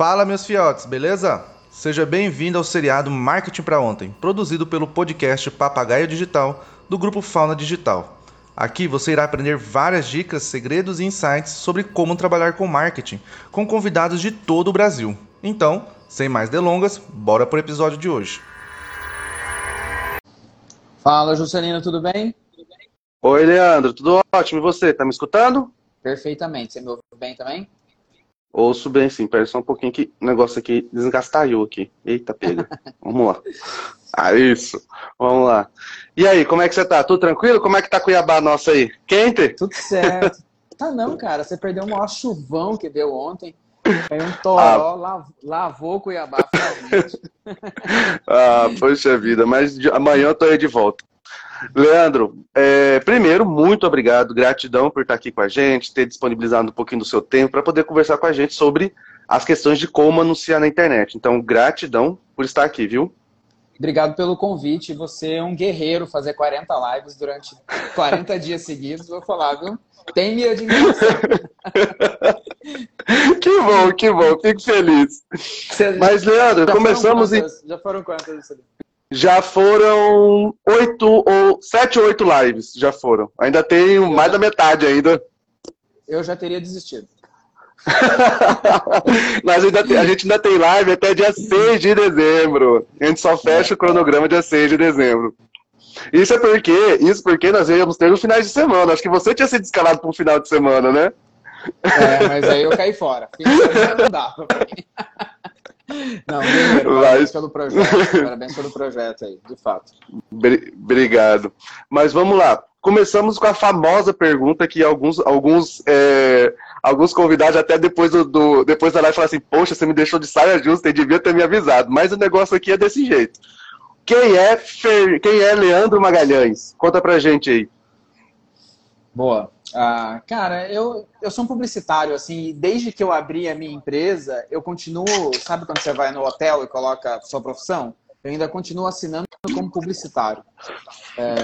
Fala, meus fiotes, beleza? Seja bem-vindo ao seriado Marketing para Ontem, produzido pelo podcast Papagaio Digital do grupo Fauna Digital. Aqui você irá aprender várias dicas, segredos e insights sobre como trabalhar com marketing, com convidados de todo o Brasil. Então, sem mais delongas, bora pro episódio de hoje. Fala, Juscelino, tudo bem? Oi, Leandro, tudo ótimo. E você, tá me escutando? Perfeitamente. Você me ouve bem também? Ouço bem sim, pera só um pouquinho que o negócio aqui desgastalhou aqui. Eita, pega. Vamos lá. Ah, isso. Vamos lá. E aí, como é que você tá? Tudo tranquilo? Como é que tá Cuiabá nossa aí? Quente? Tudo certo. tá não, cara. Você perdeu o maior chuvão que deu ontem. Foi um toró, ah. lav lavou Cuiabá finalmente. ah, poxa vida. Mas amanhã eu tô aí de volta. Leandro, é, primeiro, muito obrigado, gratidão por estar aqui com a gente, ter disponibilizado um pouquinho do seu tempo para poder conversar com a gente sobre as questões de como anunciar na internet. Então, gratidão por estar aqui, viu? Obrigado pelo convite. Você é um guerreiro fazer 40 lives durante 40 dias seguidos. Vou falar, viu? Tem minha admiração. que bom, que bom. Fico feliz. Mas, Leandro, começamos... Quantas, Já foram quantas? Já foram oito ou sete ou oito lives, já foram. Ainda tenho mais da metade ainda. Eu já teria desistido. Mas ainda tem, a gente ainda tem live até dia 6 de dezembro. A gente só fecha o cronograma dia 6 de dezembro. Isso é porque, isso porque nós íamos ter no final de semana. Acho que você tinha sido escalado para um final de semana, né? É, mas aí eu caí fora. Não dá pra mim. Não, primeiro, parabéns pelo projeto. Parabéns pelo projeto aí, de fato. Obrigado. Mas vamos lá. Começamos com a famosa pergunta que alguns, alguns, é, alguns convidados até depois, do, do, depois da live falaram assim, poxa, você me deixou de saia justa e devia ter me avisado. Mas o negócio aqui é desse jeito. Quem é, Fer... Quem é Leandro Magalhães? Conta pra gente aí. Boa. Ah, cara, eu, eu sou um publicitário, assim, desde que eu abri a minha empresa, eu continuo, sabe quando você vai no hotel e coloca sua profissão? Eu ainda continuo assinando como publicitário. É,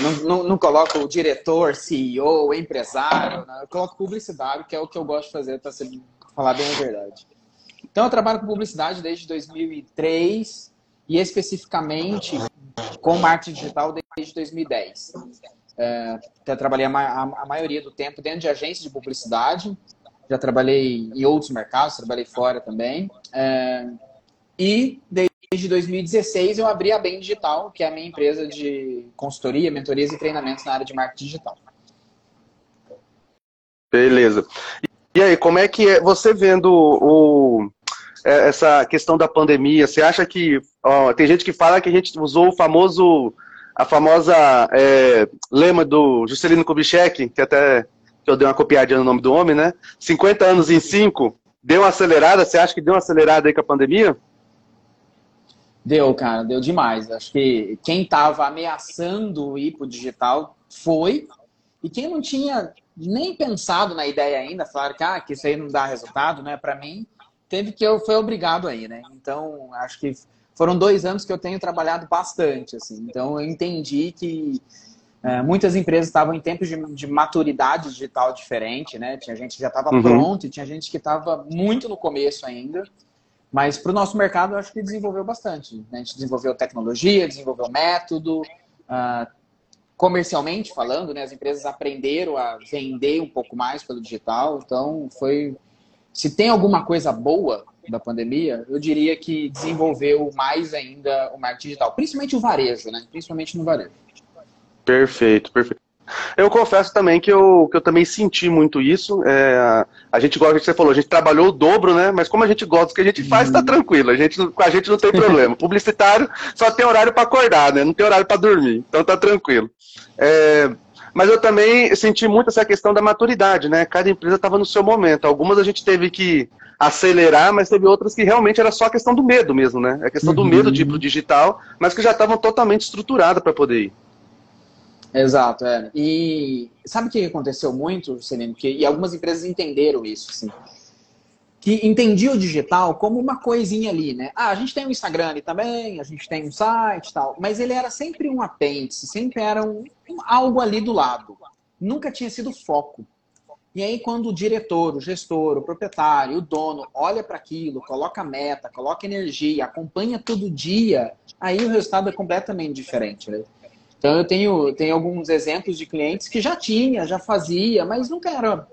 não, não, não, coloco o diretor, CEO, empresário, né? eu coloco publicitário, que é o que eu gosto de fazer, para falar bem a verdade. Então, eu trabalho com publicidade desde 2003 e especificamente com marketing digital desde 2010. É, já trabalhei a, a, a, maioria do tempo dentro de agências de publicidade, já trabalhei em outros mercados, trabalhei fora também. É, e desde 2016 eu abri a Bem Digital, que é a minha empresa de consultoria, mentorias e treinamentos na área de marketing digital. Beleza. E aí, como é que é você vendo o, é, essa questão da pandemia? Você acha que ó, tem gente que fala que a gente usou o famoso a famosa é, lema do Juscelino Kubitschek, que até que eu dei uma copiadinha no nome do homem, né? 50 anos em 5, deu uma acelerada? Você acha que deu uma acelerada aí com a pandemia? Deu, cara, deu demais. Acho que quem estava ameaçando ir para o digital foi, e quem não tinha nem pensado na ideia ainda, falaram que, ah, que isso aí não dá resultado, né? Para mim, teve que eu foi obrigado aí, né? Então, acho que foram dois anos que eu tenho trabalhado bastante, assim. Então, eu entendi que é, muitas empresas estavam em tempos de, de, maturidade digital diferente, né? Tinha gente que já estava uhum. pronto e tinha gente que estava muito no começo ainda. Mas para o nosso mercado, eu acho que desenvolveu bastante. Né? A gente desenvolveu tecnologia, desenvolveu método. Uh, comercialmente falando, né? As empresas aprenderam a vender um pouco mais pelo digital. Então, foi... Se tem alguma coisa boa da pandemia, eu diria que desenvolveu mais ainda o marketing digital, principalmente o varejo, né? Principalmente no varejo. Perfeito, perfeito. Eu confesso também que eu, que eu também senti muito isso. É, a gente gosta, você falou, a gente trabalhou o dobro, né? Mas como a gente gosta do que a gente faz, tá uhum. tranquilo. A gente, com a gente não tem problema. Publicitário só tem horário para acordar, né? Não tem horário para dormir. Então tá tranquilo. É, mas eu também senti muito essa questão da maturidade, né? Cada empresa estava no seu momento. Algumas a gente teve que acelerar, mas teve outras que realmente era só a questão do medo mesmo, né? A questão do medo de ir pro digital, mas que já estavam totalmente estruturadas para poder ir. Exato, é. E sabe o que aconteceu muito, Celino? Que, e algumas empresas entenderam isso, assim. Que entendia o digital como uma coisinha ali, né? Ah, a gente tem um Instagram ali também, a gente tem um site e tal, mas ele era sempre um apêndice, sempre era um, um, algo ali do lado. Nunca tinha sido foco. E aí, quando o diretor, o gestor, o proprietário, o dono olha para aquilo, coloca meta, coloca energia, acompanha todo dia, aí o resultado é completamente diferente. Né? Então, eu tenho, tenho alguns exemplos de clientes que já tinha, já fazia, mas nunca era.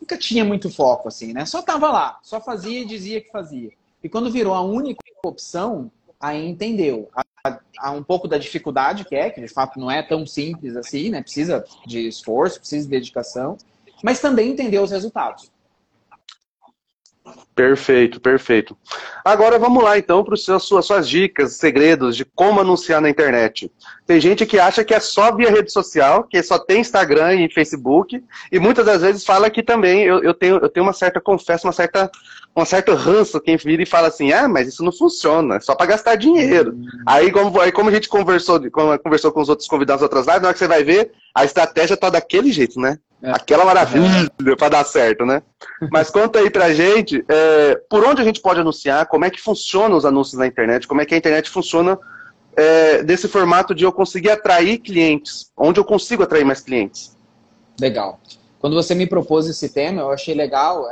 Nunca tinha muito foco, assim, né? Só tava lá, só fazia e dizia que fazia. E quando virou a única opção, aí entendeu. Há um pouco da dificuldade que é, que de fato não é tão simples assim, né? Precisa de esforço, precisa de dedicação mas também entender os resultados. Perfeito, perfeito. Agora vamos lá então para as suas, suas dicas, segredos de como anunciar na internet. Tem gente que acha que é só via rede social, que só tem Instagram e Facebook, e muitas das vezes fala que também eu, eu, tenho, eu tenho uma certa, confesso, uma certa, um certo ranço quem vira e fala assim, ah, mas isso não funciona, é só para gastar dinheiro. Uhum. Aí, como, aí como a gente conversou, conversou com os outros convidados outras lives, na hora que você vai ver, a estratégia tá daquele jeito, né? É. Aquela maravilha é. para dar certo, né? Mas conta aí pra gente, é, por onde a gente pode anunciar, como é que funcionam os anúncios na internet, como é que a internet funciona é, desse formato de eu conseguir atrair clientes, onde eu consigo atrair mais clientes. Legal. Quando você me propôs esse tema, eu achei legal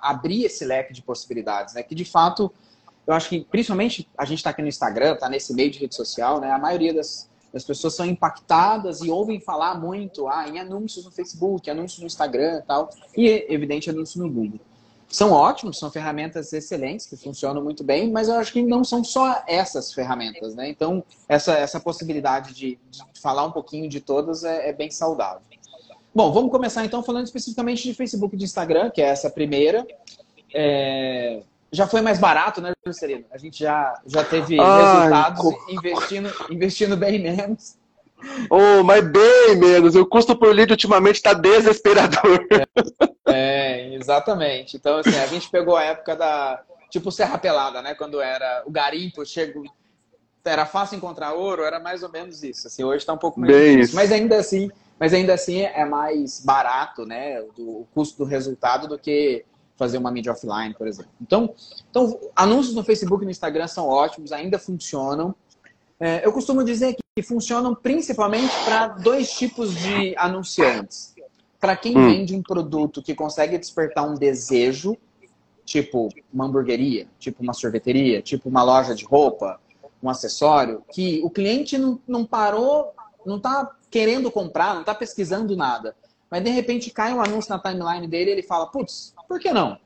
abrir esse leque de possibilidades, né? Que de fato, eu acho que principalmente a gente está aqui no Instagram, está nesse meio de rede social, né? A maioria das, as pessoas são impactadas e ouvem falar muito ah, em anúncios no Facebook, anúncios no Instagram tal, e, evidente, anúncios no Google. São ótimos, são ferramentas excelentes que funcionam muito bem, mas eu acho que não são só essas ferramentas, né? Então, essa, essa possibilidade de, de falar um pouquinho de todas é, é bem saudável. Bom, vamos começar então falando especificamente de Facebook e de Instagram, que é essa primeira. É, já foi mais barato, né, Juscelino? A gente já, já teve Ai, resultados co... investindo, investindo bem menos. Oh, mas bem menos. O custo por lead ultimamente está desesperador. É, é, exatamente. Então, assim, a gente pegou a época da. Tipo Serra Pelada, né? Quando era o garimpo, chegou. Era fácil encontrar ouro, era mais ou menos isso. Assim, hoje está um pouco menos bem isso. Mas ainda assim, mas ainda assim é mais barato, né? Do, o custo do resultado do que fazer uma mídia offline, por exemplo. Então, então anúncios no Facebook e no Instagram são ótimos, ainda funcionam. É, eu costumo dizer que funcionam principalmente para dois tipos de anunciantes. Para quem hum. vende um produto que consegue despertar um desejo, tipo uma hamburgueria, tipo uma sorveteria, tipo uma loja de roupa, um acessório, que o cliente não, não parou, não está querendo comprar, não está pesquisando nada. Mas de repente cai um anúncio na timeline dele e ele fala, putz, por que não?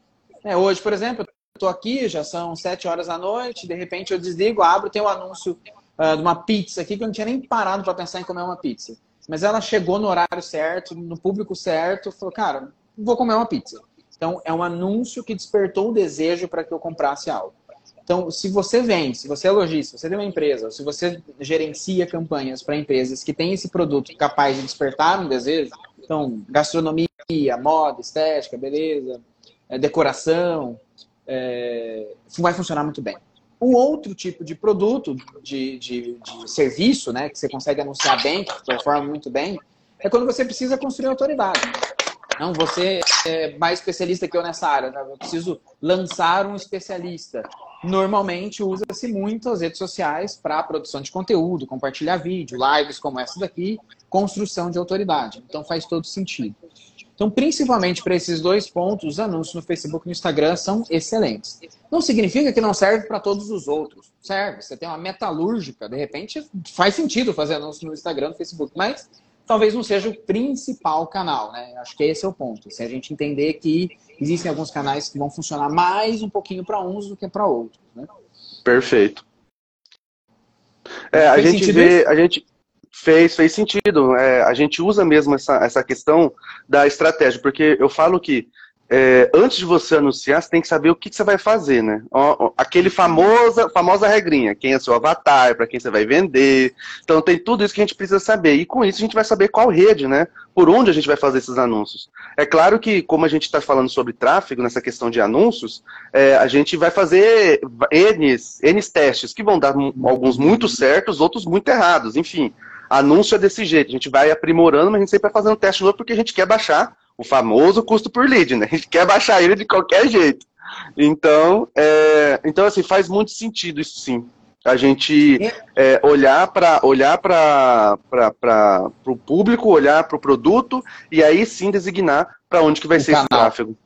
É, hoje, por exemplo, estou aqui, já são sete horas da noite, de repente eu desligo, abro, tem um anúncio uh, de uma pizza aqui que eu não tinha nem parado para pensar em comer uma pizza. Mas ela chegou no horário certo, no público certo, falou, cara, vou comer uma pizza. Então, é um anúncio que despertou o desejo para que eu comprasse algo. Então, se você vende, se você é lojista, se você tem uma empresa, se você gerencia campanhas para empresas que têm esse produto capaz de despertar um desejo, então, gastronomia, moda, estética, beleza, é, decoração, é, vai funcionar muito bem. Um outro tipo de produto, de, de, de, serviço, né, que você consegue anunciar bem, que performa muito bem, é quando você precisa construir autoridade. Não, você é mais especialista que eu nessa área, né? eu preciso lançar um especialista. Normalmente usa-se muito as redes sociais para produção de conteúdo, compartilhar vídeo, lives como essa daqui, construção de autoridade. Então faz todo sentido. Então, principalmente para esses dois pontos, os anúncios no Facebook e no Instagram são excelentes. Não significa que não serve para todos os outros. Serve. Você tem uma metalúrgica, de repente faz sentido fazer anúncio no Instagram, no Facebook, mas talvez não seja o principal canal, né? Acho que esse é o ponto. Se a gente entender que existem alguns canais que vão funcionar mais um pouquinho para uns do que para outros, né? Perfeito. É, a gente vê, a gente Fez, fez sentido. É, a gente usa mesmo essa, essa questão da estratégia, porque eu falo que é, antes de você anunciar, você tem que saber o que, que você vai fazer, né? Aquele famosa, famosa regrinha, quem é seu avatar, para quem você vai vender. Então tem tudo isso que a gente precisa saber. E com isso a gente vai saber qual rede, né? Por onde a gente vai fazer esses anúncios. É claro que, como a gente está falando sobre tráfego, nessa questão de anúncios, é, a gente vai fazer N, N testes, que vão dar alguns muito certos, outros muito errados, enfim. Anúncio é desse jeito, a gente vai aprimorando, mas a gente sempre vai fazendo teste novo porque a gente quer baixar o famoso custo por lead, né? A gente quer baixar ele de qualquer jeito. Então, é, então assim, faz muito sentido isso sim. A gente é, olhar para olhar para o público, olhar para o produto e aí sim designar para onde que vai o ser canal. esse tráfego.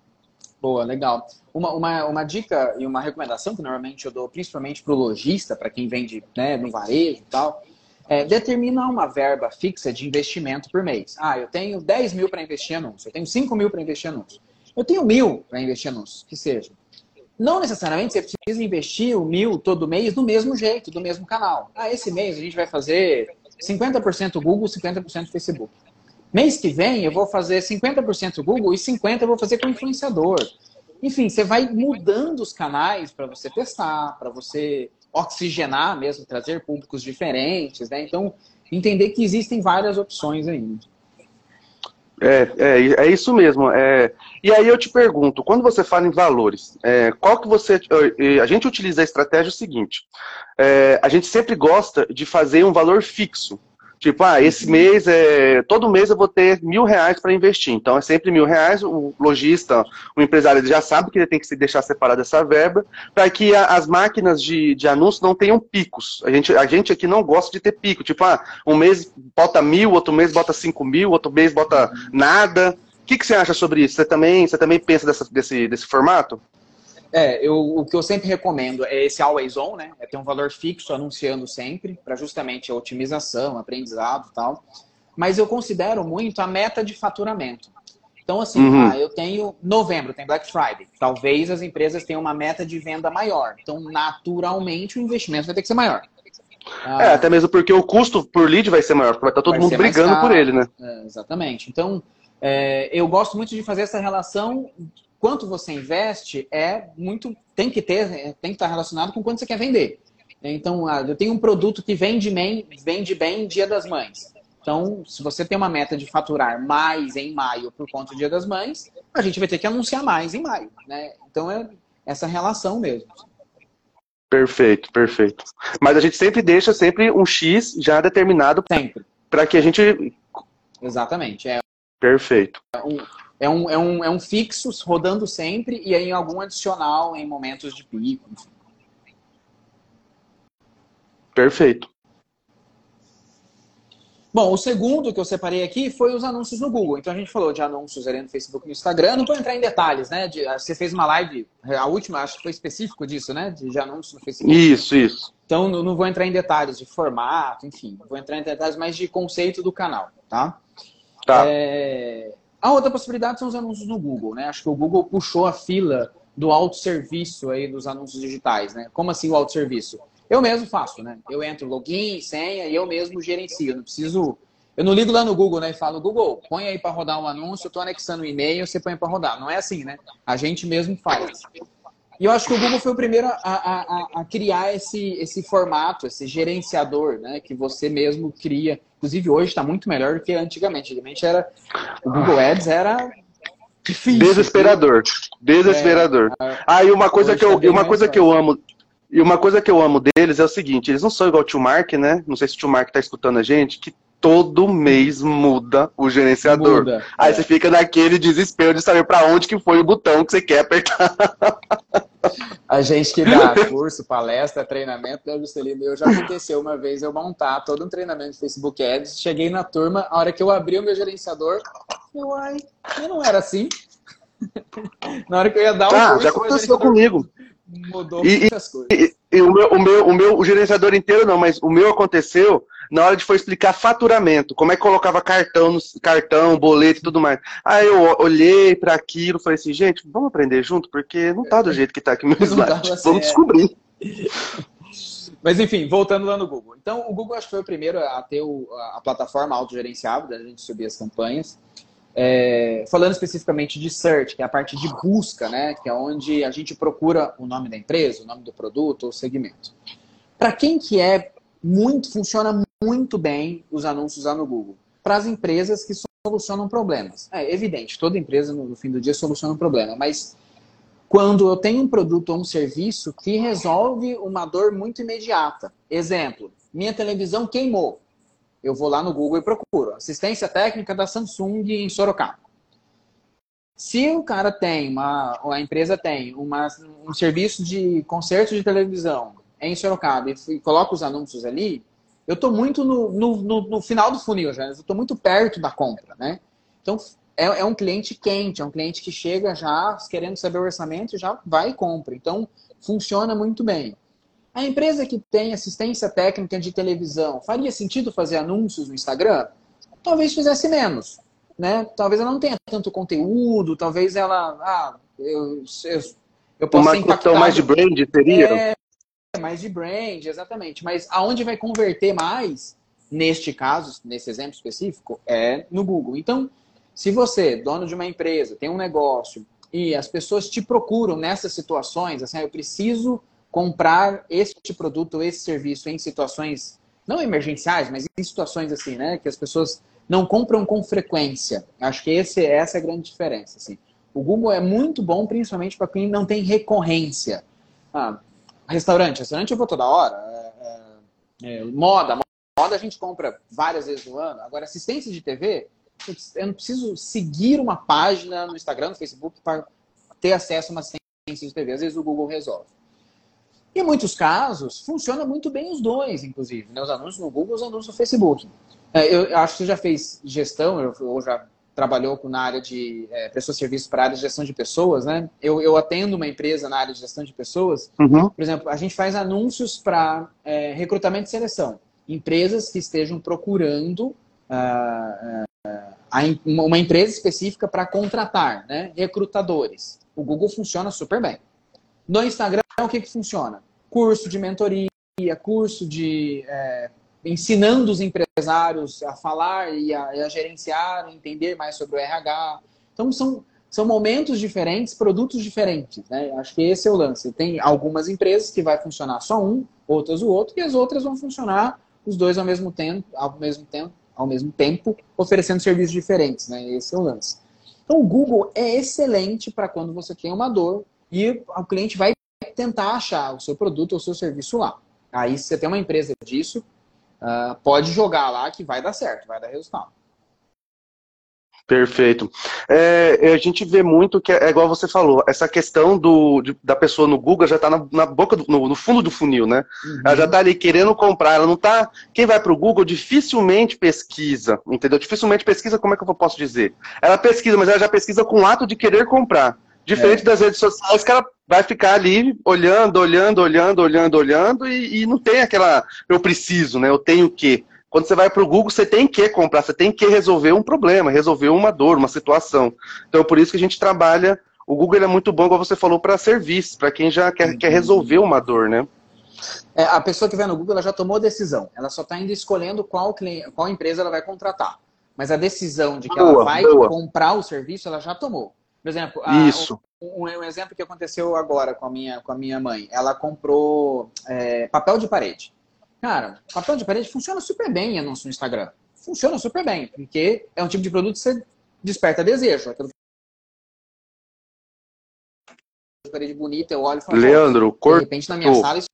Boa, legal. Uma, uma, uma dica e uma recomendação que normalmente eu dou, principalmente para o lojista, para quem vende né, no varejo e tal, é, determina uma verba fixa de investimento por mês. Ah, eu tenho 10 mil para investir em anúncio, eu tenho 5 mil para investir em anúncio, eu tenho mil para investir em anúncio, que seja. Não necessariamente você precisa investir o mil todo mês do mesmo jeito, do mesmo canal. Ah, esse mês a gente vai fazer 50% Google, 50% Facebook. Mês que vem eu vou fazer 50% Google e 50% eu vou fazer com influenciador. Enfim, você vai mudando os canais para você testar, para você oxigenar mesmo, trazer públicos diferentes, né? Então, entender que existem várias opções ainda. É, é, é isso mesmo. É, e aí eu te pergunto, quando você fala em valores, é, qual que você. A gente utiliza a estratégia seguinte: é, a gente sempre gosta de fazer um valor fixo. Tipo, ah, esse uhum. mês, é, todo mês eu vou ter mil reais para investir. Então é sempre mil reais. O lojista, o empresário, ele já sabe que ele tem que se deixar separado essa verba para que a, as máquinas de, de anúncio não tenham picos. A gente, a gente aqui não gosta de ter pico. Tipo, ah, um mês bota mil, outro mês bota cinco mil, outro mês bota nada. O que, que você acha sobre isso? Você também, você também pensa dessa, desse, desse formato? É, eu, o que eu sempre recomendo é esse always on, né? É ter um valor fixo anunciando sempre, para justamente a otimização, aprendizado e tal. Mas eu considero muito a meta de faturamento. Então, assim, uhum. ah, eu tenho novembro, tem Black Friday. Talvez as empresas tenham uma meta de venda maior. Então, naturalmente, o investimento vai ter que ser maior. Ah, é, até mesmo porque o custo por lead vai ser maior, porque vai estar todo mundo brigando por ele, né? É, exatamente. Então, é, eu gosto muito de fazer essa relação quanto você investe é muito tem que ter tem que estar relacionado com quanto você quer vender. Então, ah, eu tenho um produto que vende bem, vende bem Dia das Mães. Então, se você tem uma meta de faturar mais em maio por conta do Dia das Mães, a gente vai ter que anunciar mais em maio, né? Então é essa relação mesmo. Perfeito, perfeito. Mas a gente sempre deixa sempre um X já determinado sempre para que a gente Exatamente. É Perfeito. É um, é um, é um, é um fixo rodando sempre e aí algum adicional em momentos de pico. Enfim. Perfeito. Bom, o segundo que eu separei aqui foi os anúncios no Google. Então a gente falou de anúncios ali no Facebook e no Instagram. Não vou entrar em detalhes, né? De, você fez uma live, a última, acho que foi específico disso, né? De, de anúncios no Facebook. Isso, isso. Então não, não vou entrar em detalhes de formato, enfim. Vou entrar em detalhes mais de conceito do canal, tá? Tá. É... A outra possibilidade são os anúncios no Google, né? Acho que o Google puxou a fila do autosserviço aí dos anúncios digitais, né? Como assim o autosserviço? Eu mesmo faço, né? Eu entro login, senha e eu mesmo gerencio. Eu não preciso. Eu não ligo lá no Google, né? E falo, Google, põe aí para rodar um anúncio, eu tô anexando o um e-mail, você põe para rodar. Não é assim, né? A gente mesmo faz. E eu acho que o Google foi o primeiro a, a, a, criar esse, esse formato, esse gerenciador, né? Que você mesmo cria. Inclusive, hoje está muito melhor do que antigamente. Antigamente era. O Google Ads era difícil. Desesperador. Desesperador. É, ah, e uma coisa, que eu, tá uma coisa que eu amo. E uma coisa que eu amo deles é o seguinte, eles não são igual o Tio Mark, né? Não sei se o Tio Mark tá escutando a gente, que todo mês muda o gerenciador. Muda, Aí é. você fica naquele desespero de saber para onde que foi o botão que você quer apertar. A gente que dá curso, palestra, treinamento, né, Juscelino? Eu já aconteceu uma vez eu montar todo um treinamento de Facebook Ads, cheguei na turma, a hora que eu abri o meu gerenciador, eu, ai, eu não era assim. na hora que eu ia dar o ah, curso, já aconteceu comigo. Mudou e, muitas coisas. E, e, o, meu, o, meu, o meu o gerenciador inteiro não, mas o meu aconteceu na hora de for explicar faturamento, como é que colocava cartão, cartão, boleto e tudo mais. Aí eu olhei para aquilo, falei assim, gente, vamos aprender junto, porque não tá do jeito que tá aqui no meu slide. Vamos é. descobrir. Mas enfim, voltando lá no Google. Então, o Google acho que foi o primeiro a ter o, a plataforma autogerenciável, da gente subir as campanhas. É, falando especificamente de search, que é a parte de busca, né? Que é onde a gente procura o nome da empresa, o nome do produto ou segmento. Para quem que é muito, funciona muito bem os anúncios lá no Google. Para as empresas que solucionam problemas. É evidente, toda empresa no fim do dia soluciona um problema, mas quando eu tenho um produto ou um serviço que resolve uma dor muito imediata. Exemplo, minha televisão queimou. Eu vou lá no Google e procuro assistência técnica da Samsung em Sorocaba. Se o cara tem, uma, a empresa tem uma, um serviço de conserto de televisão em Sorocaba e, coloco os anúncios ali, eu estou muito no, no, no, no, final do funil já, eu estou muito perto da compra, né? Então, é, é, um cliente quente, é um cliente que chega já querendo saber o orçamento, já vai e compra. Então, funciona muito bem. A empresa que tem assistência técnica de televisão, faria sentido fazer anúncios no Instagram? Talvez fizesse menos. Né? Talvez ela não tenha tanto conteúdo, talvez ela. Ah, eu, eu, eu posso Uma questão mais de brand teria? É, mais de brand, exatamente. Mas aonde vai converter mais, neste caso, nesse exemplo específico, é no Google. Então, se você, dono de uma empresa, tem um negócio e as pessoas te procuram nessas situações, assim, ah, eu preciso comprar este produto, esse serviço em situações não emergenciais, mas em situações assim, né, que as pessoas não compram com frequência. Acho que esse, essa é a grande diferença. Assim. O Google é muito bom, principalmente para quem não tem recorrência. Ah, restaurante, restaurante eu vou toda hora. É, é, é, moda, moda a gente compra várias vezes no ano. Agora, assistência de TV, eu não preciso seguir uma página no Instagram, no Facebook, para ter acesso a uma assistência de TV. Às vezes o Google resolve. Em muitos casos, funciona muito bem os dois, inclusive. Né? Os anúncios no Google, os anúncios no Facebook. É, eu acho que você já fez gestão, ou já trabalhou na área de é, prestou serviço para a área de gestão de pessoas, né? Eu, eu atendo uma empresa na área de gestão de pessoas. Uhum. Por exemplo, a gente faz anúncios para é, recrutamento e seleção. Empresas que estejam procurando uh, uh, uma empresa específica para contratar, né? Recrutadores. O Google funciona super bem. No Instagram, o que, que funciona? Curso de mentoria, curso de é, ensinando os empresários a falar e a, a gerenciar, entender mais sobre o RH. Então, são, são momentos diferentes, produtos diferentes. Né? Acho que esse é o lance. Tem algumas empresas que vai funcionar só um, outras o outro, e as outras vão funcionar os dois ao mesmo tempo, ao mesmo tempo, ao mesmo tempo, oferecendo serviços diferentes. Né? Esse é o lance. Então, o Google é excelente para quando você tem uma dor e o cliente vai tentar achar o seu produto ou o seu serviço lá. Aí, se você tem uma empresa disso, uh, pode jogar lá que vai dar certo, vai dar resultado. Perfeito. É, é, a gente vê muito que é, é igual você falou, essa questão do, de, da pessoa no Google já está na, na, boca, do, no, no, fundo do funil, né? Uhum. Ela já está ali querendo comprar, ela não está. Quem vai para o Google dificilmente pesquisa, entendeu? Dificilmente pesquisa, como é que eu posso dizer? Ela pesquisa, mas ela já pesquisa com o ato de querer comprar. Diferente é. das redes sociais, que ela vai ficar ali olhando, olhando, olhando, olhando, olhando, e, e não tem aquela eu preciso, né? Eu tenho que. Quando você vai para o Google, você tem que comprar, você tem que resolver um problema, resolver uma dor, uma situação. Então, por isso que a gente trabalha. O Google é muito bom, como você falou, para serviço, para quem já quer, quer resolver uma dor, né? É, a pessoa que vai no Google ela já tomou a decisão. Ela só está indo escolhendo qual, cliente, qual empresa ela vai contratar. Mas a decisão de que boa, ela vai boa. comprar o serviço, ela já tomou. Por exemplo, a, Isso. Um, um, exemplo que aconteceu agora com a minha, com a minha mãe. Ela comprou é, papel de parede. Cara, papel de parede funciona super bem em anúncio no Instagram. Funciona super bem, porque é um tipo de produto que você desperta desejo. Aquilo parede bonita, eu olho e falo, Leandro, de repente na minha sala isso,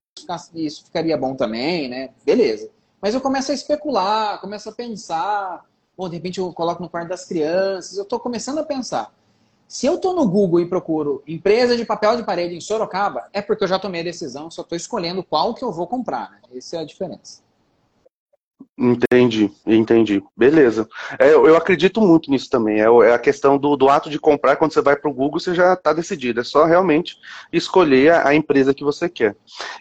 isso ficaria bom também, né? Beleza. Mas eu começo a especular, começo a pensar, ou de repente eu coloco no quarto das crianças, eu estou começando a pensar. Se eu estou no Google e procuro empresa de papel de parede em Sorocaba, é porque eu já tomei a decisão, só estou escolhendo qual que eu vou comprar. Né? Essa é a diferença. Entendi, entendi. Beleza. É, eu acredito muito nisso também. É, é a questão do, do, ato de comprar, quando você vai para o Google, você já está decidido. É só realmente escolher a, a empresa que você quer.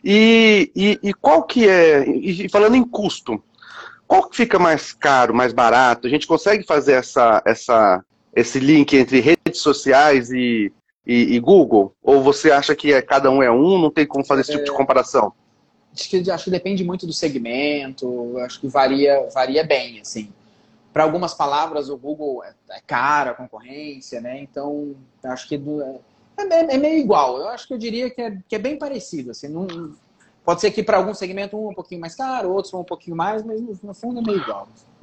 E, e, e qual que é, e falando em custo, qual que fica mais caro, mais barato? A gente consegue fazer essa, essa, esse link entre redes sociais e, e, e, Google? Ou você acha que é, cada um é um, não tem como fazer esse tipo de é. comparação? Acho que, acho que depende muito do segmento, acho que varia, varia bem, assim. Para algumas palavras, o Google é, é caro, a concorrência, né? Então, acho que do, é, é, é, meio igual. Eu acho que eu diria que é, que é bem parecido, assim. Não, pode ser que para algum segmento um, um pouquinho mais caro, outros um pouquinho mais, mas no, no fundo é meio igual. Assim.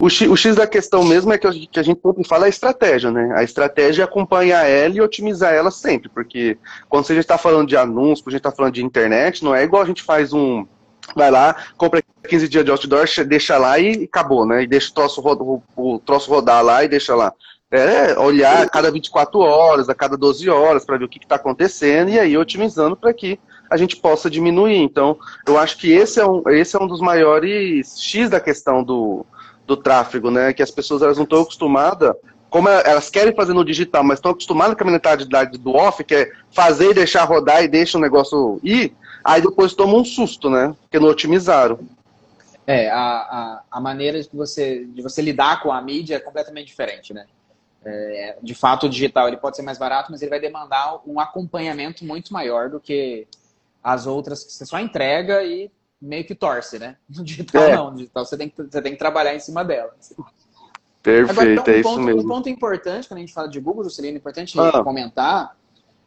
O X, o X, da questão mesmo é que a, gente, que a gente sempre fala a estratégia, né? A estratégia é acompanhar ela e otimizar ela sempre, porque quando a gente está falando de anúncio, quando a gente está falando de internet, não é igual a gente faz um. Vai lá, compra 15 dias de outdoor, deixa lá e acabou, né? E deixa o troço, o troço rodar lá e deixa lá. É olhar a cada 24 horas, a cada 12 horas, para ver o que está acontecendo e aí otimizando para que a gente possa diminuir. Então, eu acho que esse é um, esse é um dos maiores X da questão do, do tráfego, né? Que as pessoas elas não estão acostumadas, como elas querem fazer no digital, mas estão acostumadas com a mentalidade do off, que é fazer e deixar rodar e deixa o negócio ir, aí depois toma um susto, né? Porque não otimizaram. É, a, a, a maneira de você, de você lidar com a mídia é completamente diferente, né? É, de fato, o digital ele pode ser mais barato, mas ele vai demandar um acompanhamento muito maior do que as outras que você só entrega e meio que torce, né? No digital é. não, no digital você tem, que, você tem que trabalhar em cima dela. Perfeito, Agora, então, um é ponto, isso mesmo. Um ponto importante, quando a gente fala de Google, Juscelino, é importante ah. comentar,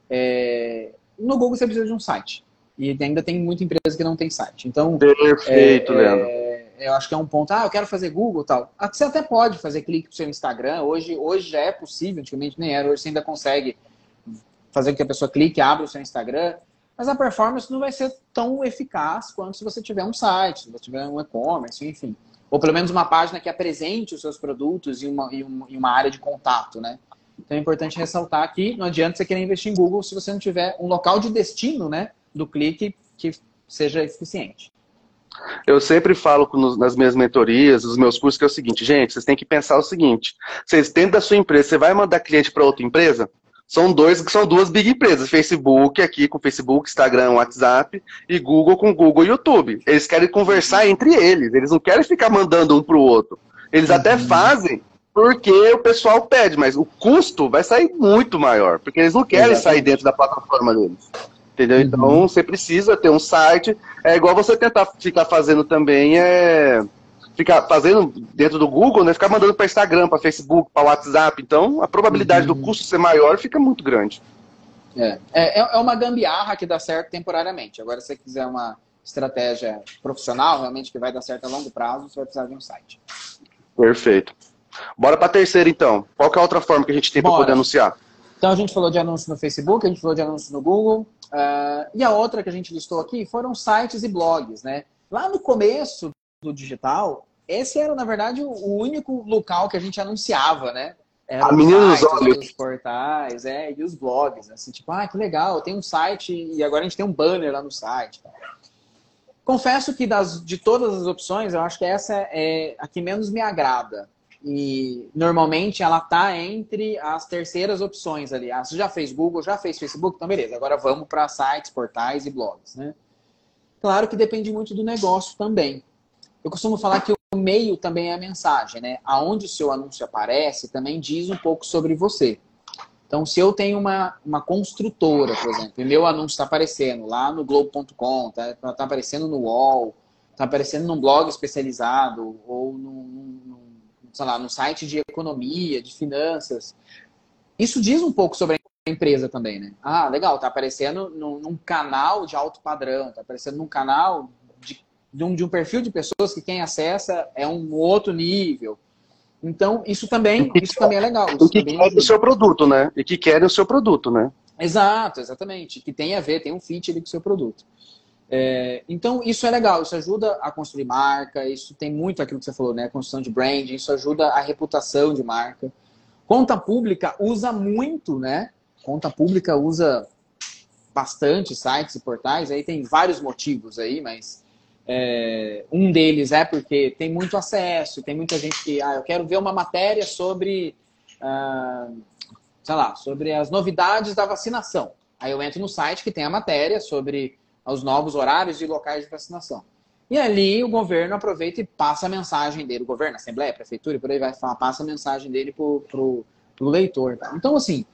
é, no Google você precisa de um site. E ainda tem muita empresa que não tem site. Então, Perfeito, é, Leandro. É, eu acho que é um ponto, ah, eu quero fazer Google tal. Ah, você até pode fazer clique no seu Instagram, hoje, hoje já é possível, antigamente nem era, hoje você ainda consegue fazer com que a pessoa clique, abra o seu Instagram, mas a performance não vai ser tão eficaz quanto se você tiver um site, se você tiver um e-commerce, enfim. Ou pelo menos uma página que apresente os seus produtos e uma, e uma área de contato, né? Então é importante ressaltar que não adianta você querer investir em Google se você não tiver um local de destino, né, do clique que seja eficiente. Eu sempre falo nas minhas mentorias, nos meus cursos, que é o seguinte, gente, vocês têm que pensar o seguinte: vocês dentro da sua empresa, você vai mandar cliente para outra empresa? São dois, são duas big empresas, Facebook aqui com Facebook, Instagram, WhatsApp e Google com Google e YouTube. Eles querem conversar entre eles, eles não querem ficar mandando um para o outro. Eles uhum. até fazem porque o pessoal pede, mas o custo vai sair muito maior, porque eles não querem Exatamente. sair dentro da plataforma deles. Entendeu? Uhum. Então você precisa ter um site. É igual você tentar ficar fazendo também é ficar fazendo dentro do Google, né? Ficar mandando para Instagram, para Facebook, para WhatsApp. Então a probabilidade uhum. do custo ser maior fica muito grande. É. é. É, uma gambiarra que dá certo temporariamente. Agora, se você quiser uma estratégia profissional, realmente que vai dar certo a longo prazo, você vai precisar de um site. Perfeito. Bora para a terceira, então. Qual é a outra forma que a gente tem para poder anunciar? Então, a gente falou de anúncio no Facebook, a gente falou de anúncio no Google. Uh, e a outra que a gente listou aqui foram sites e blogs, né? Lá no começo do digital, esse era, na verdade, o único local que a gente anunciava, né? Era a menina sites, os portais, é, e os blogs, assim, tipo, ah, que legal, tem um site e agora a gente tem um banner lá no site. Confesso que das, de todas as opções, eu acho que essa é a que menos me agrada. E normalmente ela tá entre as terceiras opções ali. Ah, você já fez Google, já fez Facebook, então beleza. Agora vamos para sites, portais e blogs, né? Claro que depende muito do negócio também. Eu costumo falar que o meio também é a mensagem, né? Aonde o seu anúncio aparece também diz um pouco sobre você. Então, se eu tenho uma, uma construtora, por exemplo, e meu anúncio está aparecendo lá no Globo.com, está tá aparecendo no UOL, está aparecendo num blog especializado ou num, num sei lá, no site de economia, de finanças. Isso diz um pouco sobre a empresa também, né? Ah, legal, tá aparecendo num, num canal de alto padrão, tá aparecendo num canal de, um, de um perfil de pessoas que quem acessa é um outro nível. Então, isso também, isso também é legal. O que querem o seu produto, né? E que querem o seu produto, né? Exato, exatamente. Que tem a ver, tem um fit ali com o seu produto. É, então, isso é legal, isso ajuda a construir marca, isso tem muito aquilo que você falou, né? Construção de branding, isso ajuda a reputação de marca. Conta pública usa muito, né? Conta pública usa bastante sites e portais, aí tem vários motivos aí, mas é, um deles é porque tem muito acesso, tem muita gente que, ah, eu quero ver uma matéria sobre, ah, sei lá, sobre as novidades da vacinação. Aí eu entro no site que tem a matéria sobre aos novos horários e locais de vacinação. E ali o governo aproveita e passa a mensagem dele, o governo, a Assembleia, a Prefeitura, por aí vai falar, passa a mensagem dele para o leitor. Tá? Então, assim,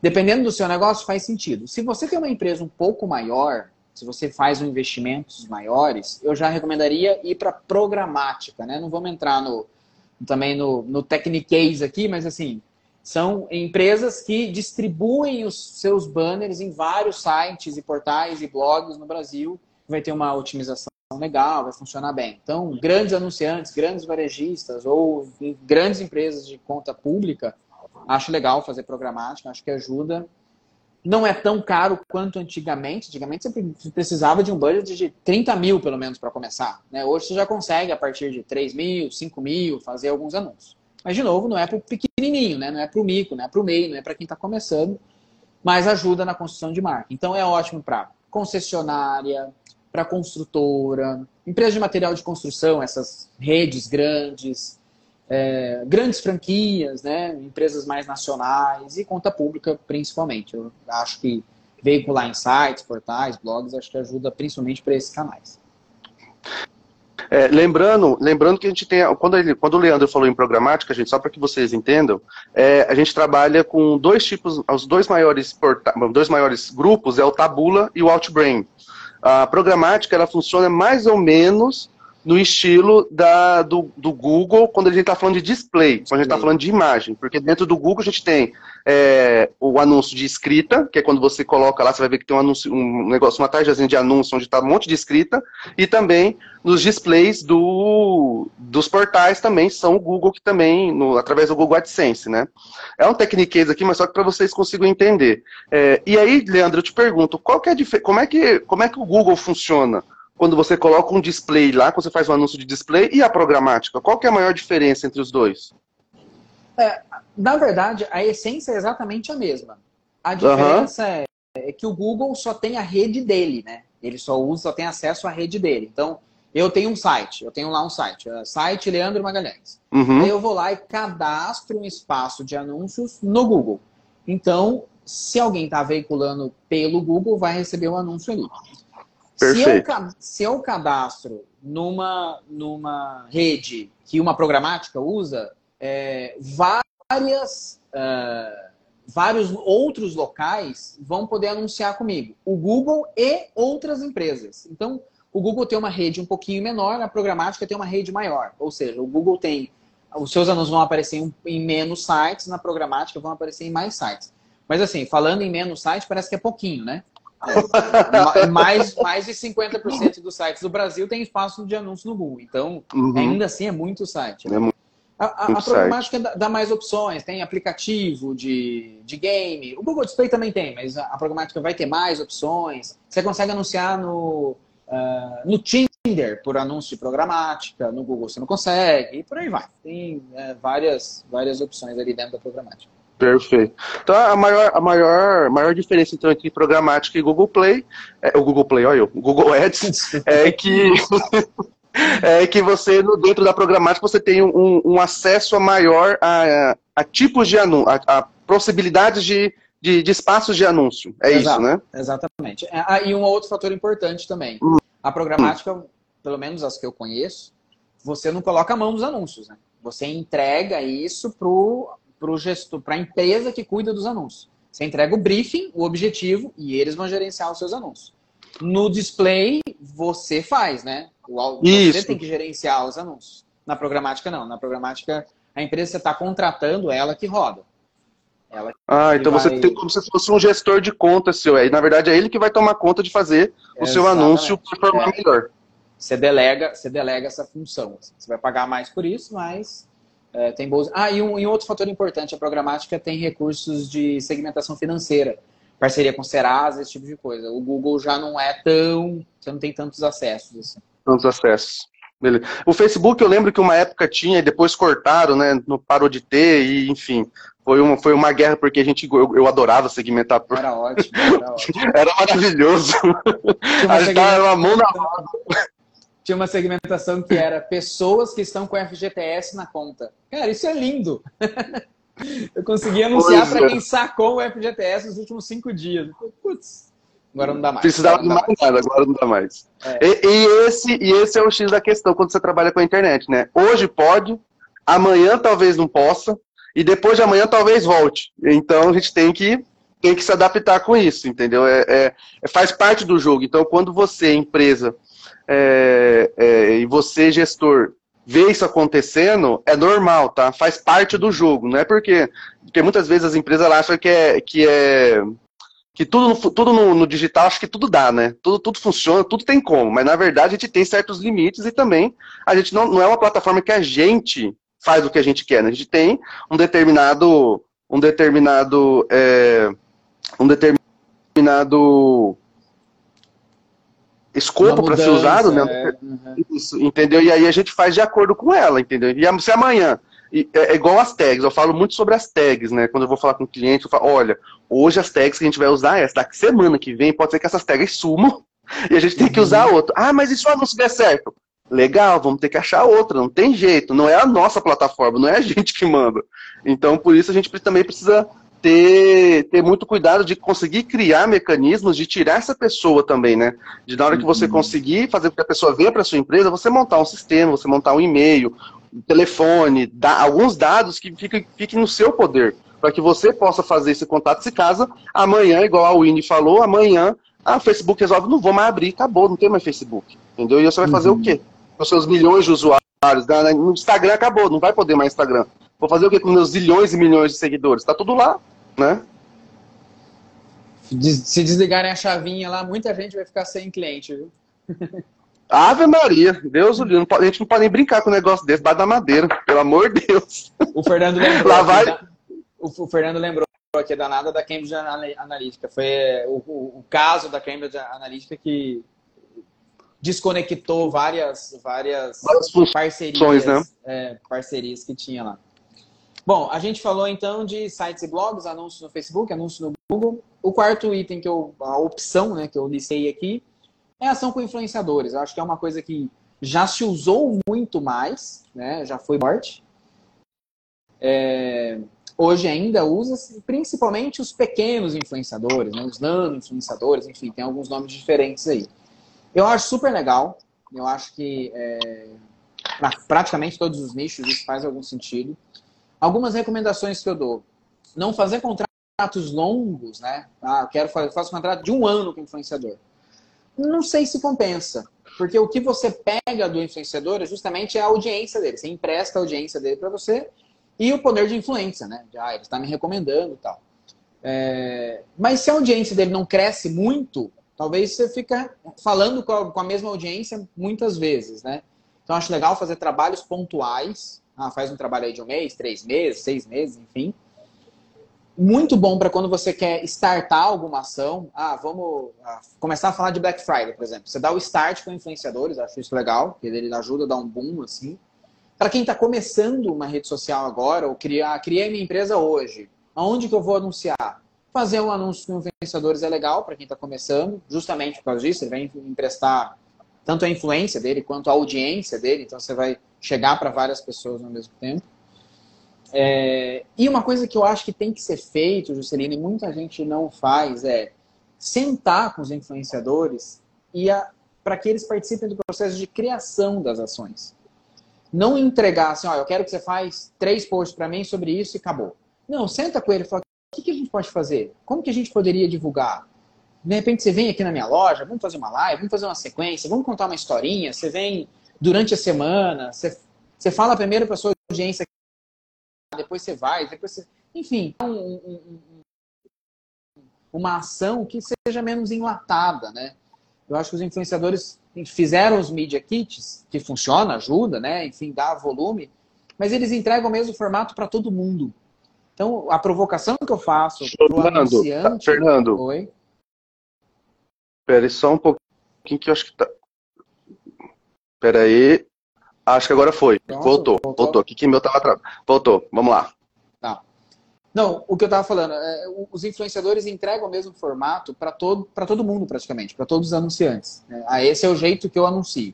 dependendo do seu negócio, faz sentido. Se você tem uma empresa um pouco maior, se você faz um investimentos maiores, eu já recomendaria ir para programática, né? Não vamos entrar no, também no, no aqui, mas assim, são empresas que distribuem os seus banners em vários sites e portais e blogs no Brasil. Vai ter uma otimização legal, vai funcionar bem. Então, grandes anunciantes, grandes varejistas ou grandes empresas de conta pública, acho legal fazer programática, acho que ajuda. Não é tão caro quanto antigamente. Antigamente você precisava de um budget de 30 mil, pelo menos, para começar. Né? Hoje você já consegue, a partir de 3 mil, 5 mil, fazer alguns anúncios. Mas, de novo, não é para o pequenininho, né? Não é para o mico, não é para o meio, não é para quem está começando, mas ajuda na construção de marca. Então é ótimo para concessionária, para construtora, empresa de material de construção, essas redes grandes, é, grandes franquias, né? Empresas mais nacionais e conta pública principalmente. Eu acho que veicular em sites, portais, blogs, acho que ajuda principalmente para esses canais. É, lembrando, lembrando que a gente tem, quando, ele, quando o Leandro falou em programática, gente, só para que vocês entendam, é, a gente trabalha com dois tipos, os dois maiores, porta, dois maiores grupos é o Tabula e o Outbrain. A programática ela funciona mais ou menos no estilo da, do, do Google, quando a gente está falando de display, quando a gente está falando de imagem, porque dentro do Google a gente tem é, o anúncio de escrita, que é quando você coloca lá, você vai ver que tem um, anúncio, um negócio, uma tarjazinha de anúncio onde está um monte de escrita, e também nos displays do, dos portais também são o Google, que também, no, através do Google AdSense, né? É um techniquez aqui, mas só que para vocês consigam entender. É, e aí, Leandro, eu te pergunto, qual que é como, é que, como é que o Google funciona? Quando você coloca um display lá, quando você faz um anúncio de display, e a programática? Qual que é a maior diferença entre os dois? É, na verdade, a essência é exatamente a mesma. A diferença uhum. é, é, que o Google só tem a rede dele, né? Ele só usa, só tem acesso à rede dele. Então, eu tenho um site, eu tenho lá um site, é site Leandro Magalhães. Uhum. Aí eu vou lá e cadastro um espaço de anúncios no Google. Então, se alguém está veiculando pelo Google, vai receber o um anúncio ali. Perfeito. Se eu, se eu cadastro numa, numa rede que uma programática usa, é, várias, uh, vários outros locais vão poder anunciar comigo. O Google e outras empresas. Então, o Google tem uma rede um pouquinho menor, a programática tem uma rede maior. Ou seja, o Google tem. Os seus anúncios vão aparecer em menos sites, na programática vão aparecer em mais sites. Mas assim, falando em menos sites, parece que é pouquinho, né? É, mais, mais de 50% dos sites do Brasil tem espaço de anúncio no Google. Então, uhum. ainda assim, é muito site. Né? É muito a, a, a programática dá mais opções, tem aplicativo de, de game. O Google Display também tem, mas a, a programática vai ter mais opções. Você consegue anunciar no, uh, no Tinder por anúncio de programática, no Google você não consegue, e por aí vai. Tem é, várias, várias opções ali dentro da programática. Perfeito. Então a maior, a maior, maior diferença então, entre programática e Google Play, é, o Google Play, olha eu, o Google Ads, é que é que você dentro da programática você tem um, um acesso a maior a, a tipos de anúncio, a, a possibilidades de, de, de, espaços de anúncio. É Exato, isso, né? Exatamente. É, ah, e um outro fator importante também. Hum. A programática, hum. pelo menos as que eu conheço, você não coloca a mão nos anúncios, né? Você entrega isso pro para o gestor, para a empresa que cuida dos anúncios. Você entrega o briefing, o objetivo, e eles vão gerenciar os seus anúncios. No display, você faz, né? Você Isso. tem que gerenciar os anúncios. Na programática, não. Na programática, a empresa você está contratando, ela que roda. Ela ah, então vai... você tem como se fosse um gestor de conta seu. Aí, na verdade, é ele que vai tomar conta de fazer o Exatamente. seu anúncio performar é. melhor. Você delega, você delega essa função. Você vai pagar mais por isso, mas é, tem boas... Ah, e um, e outro fator importante, a programática tem recursos de segmentação financeira, parceria com Serasa, esse tipo de coisa. O Google já não é tão... Você não tem tantos acessos. Assim. Tantos acessos. Beleza. O Facebook eu lembro que uma época tinha e depois cortaram, né? Não parou de ter e enfim. Foi uma, foi uma guerra porque a gente eu, eu adorava segmentar. Era ótimo. Era, ótimo. era maravilhoso. A gente tava uma mão na roda tinha uma segmentação que era pessoas que estão com FGTS na conta. Cara, isso é lindo. Eu consegui anunciar para é. quem sacou o FGTS nos últimos cinco dias. Putz, agora não dá mais. Precisava de mais nada, agora não dá mais. É. E, e, esse, e esse é o X da questão quando você trabalha com a internet, né? Hoje pode, amanhã talvez não possa, e depois de amanhã talvez volte. Então a gente tem que, tem que se adaptar com isso, entendeu? É, é, é faz parte do jogo. Então quando você, empresa, é, é, e você, gestor, vê isso acontecendo, é normal, tá? Faz parte do jogo, não é porque. Porque muitas vezes as empresas acham que é. Que é que tudo, no, tudo no, no, digital, acho que tudo dá, né? Tudo, tudo funciona, tudo tem como. Mas na verdade a gente tem certos limites e também a gente não, não é uma plataforma que a gente faz o que a gente quer, né? A gente tem um determinado. Um determinado. É, um determinado escopo para ser usado, né? É, uhum. Isso, entendeu? E aí a gente faz de acordo com ela, entendeu? E se amanhã é, é, igual as tags, eu falo muito sobre as tags, né? Quando eu vou falar com o cliente, eu falo, olha, hoje as tags que a gente vai usar é essa, daqui semana que vem pode ser que essas tags sumam e a gente tem que usar outra. Ah, mas e se o anúncio der certo? Legal, vamos ter que achar outra, não tem jeito, não é a nossa plataforma, não é a gente que manda. Então, por isso a gente também precisa ter, ter muito cuidado de conseguir criar mecanismos de tirar essa pessoa também, né? De na hora que você uhum. conseguir fazer com que a pessoa venha para sua empresa, você montar um sistema, você montar um e-mail, um telefone, da, alguns dados que fiquem, fiquem no seu poder, para que você possa fazer esse contato. Se caso amanhã, igual a Winnie falou, amanhã ah, o Facebook resolve, não vou mais abrir, acabou, não tem mais Facebook. Entendeu? E você vai fazer uhum. o quê? Com seus milhões de usuários. Né? No Instagram acabou, não vai poder mais Instagram. Vou fazer o que com meus zilhões e milhões de seguidores? Tá tudo lá, né? Se desligarem a chavinha lá, muita gente vai ficar sem cliente, viu? Ave Maria, Deus o livre. A gente não pode nem brincar com um negócio desse, bate da madeira, pelo amor de Deus. O Fernando lembrou. lá vai... Da... O Fernando lembrou aqui da nada da Cambridge Analytica. Foi o, o, o caso da Cambridge Analytica que desconectou várias, várias, várias parcerias, né? é, parcerias que tinha lá. Bom, a gente falou então de sites e blogs, anúncios no Facebook, anúncios no Google. O quarto item que eu, a opção, né, que eu listei aqui, é ação com influenciadores. Eu acho que é uma coisa que já se usou muito mais, né, já foi morte. É, hoje ainda usa-se principalmente os pequenos influenciadores, né, os nano influenciadores, enfim, tem alguns nomes diferentes aí. Eu acho super legal. Eu acho que é, para praticamente todos os nichos isso faz algum sentido. Algumas recomendações que eu dou. Não fazer contratos longos, né? Ah, quero fazer, faço um contrato de um ano com o influenciador. Não sei se compensa. Porque o que você pega do influenciador é justamente a audiência dele. Você empresta a audiência dele para você e o poder de influência, né? Ah, ele está me recomendando e tal. É... Mas se a audiência dele não cresce muito, talvez você fica falando com a, com a mesma audiência muitas vezes, né? Então acho legal fazer trabalhos pontuais ah, faz um trabalho aí de um mês, três meses, seis meses, enfim. Muito bom para quando você quer startar alguma ação. Ah, vamos ah, começar a falar de Black Friday, por exemplo. Você dá o start com influenciadores, acho isso legal, que ele ajuda a dar um boom assim. Para quem está começando uma rede social agora, ou criar, criei minha empresa hoje, aonde que eu vou anunciar? Fazer um anúncio com influenciadores é legal para quem está começando, justamente por causa disso, ele vai emprestar tanto a influência dele quanto a audiência dele, então você vai chegar para várias pessoas ao mesmo tempo. É, e uma coisa que eu acho que tem que ser feito, Juscelino, e muita gente não faz, é sentar com os influenciadores e para que eles participem do processo de criação das ações. Não entregar assim, ó, eu quero que você faz três posts para mim sobre isso e acabou. Não, senta com ele e fala, o que, que a gente pode fazer? Como que a gente poderia divulgar? De repente você vem aqui na minha loja, vamos fazer uma live, vamos fazer uma sequência, vamos contar uma historinha, você vem durante a semana, você, você fala primeiro para a sua audiência, depois você vai, depois você... Enfim, um, um, uma ação que seja menos enlatada, né? Eu acho que os influenciadores fizeram os media kits, que funciona, ajuda, né? Enfim, dá volume, mas eles entregam o mesmo formato para todo mundo. Então, a provocação que eu faço para o anunciante... Fernando, Oi? Pera só um pouquinho que eu acho que tá... Pera aí. Acho que agora foi. voltou, voltou. Voltou. Aqui que meu tava travado. Voltou. Vamos lá. Tá. Não, o que eu tava falando, é, os influenciadores entregam o mesmo formato para todo, todo mundo, praticamente, para todos os anunciantes. Né? Ah, esse é o jeito que eu anuncio.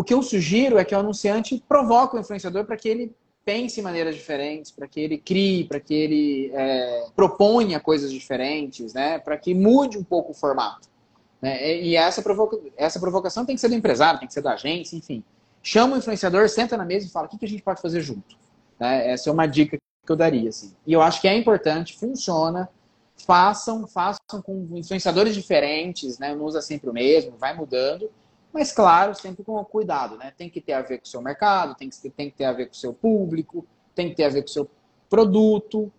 O que eu sugiro é que o anunciante provoque o influenciador para que ele pense em maneiras diferentes, para que ele crie, para que ele é, proponha coisas diferentes, né? para que mude um pouco o formato. Né? E essa, provoca... essa provocação tem que ser do empresário, tem que ser da agência, enfim. Chama o influenciador, senta na mesa e fala o que, a gente pode fazer junto. Né? Essa é uma dica que eu daria. Assim. E eu acho que é importante, funciona. Façam, façam com influenciadores diferentes, né? não usa sempre o mesmo, vai mudando. Mas, claro, sempre com cuidado. Né? Tem que ter a ver com o seu mercado, tem que, tem que ter a ver com o seu público, tem que ter a ver com o seu produto.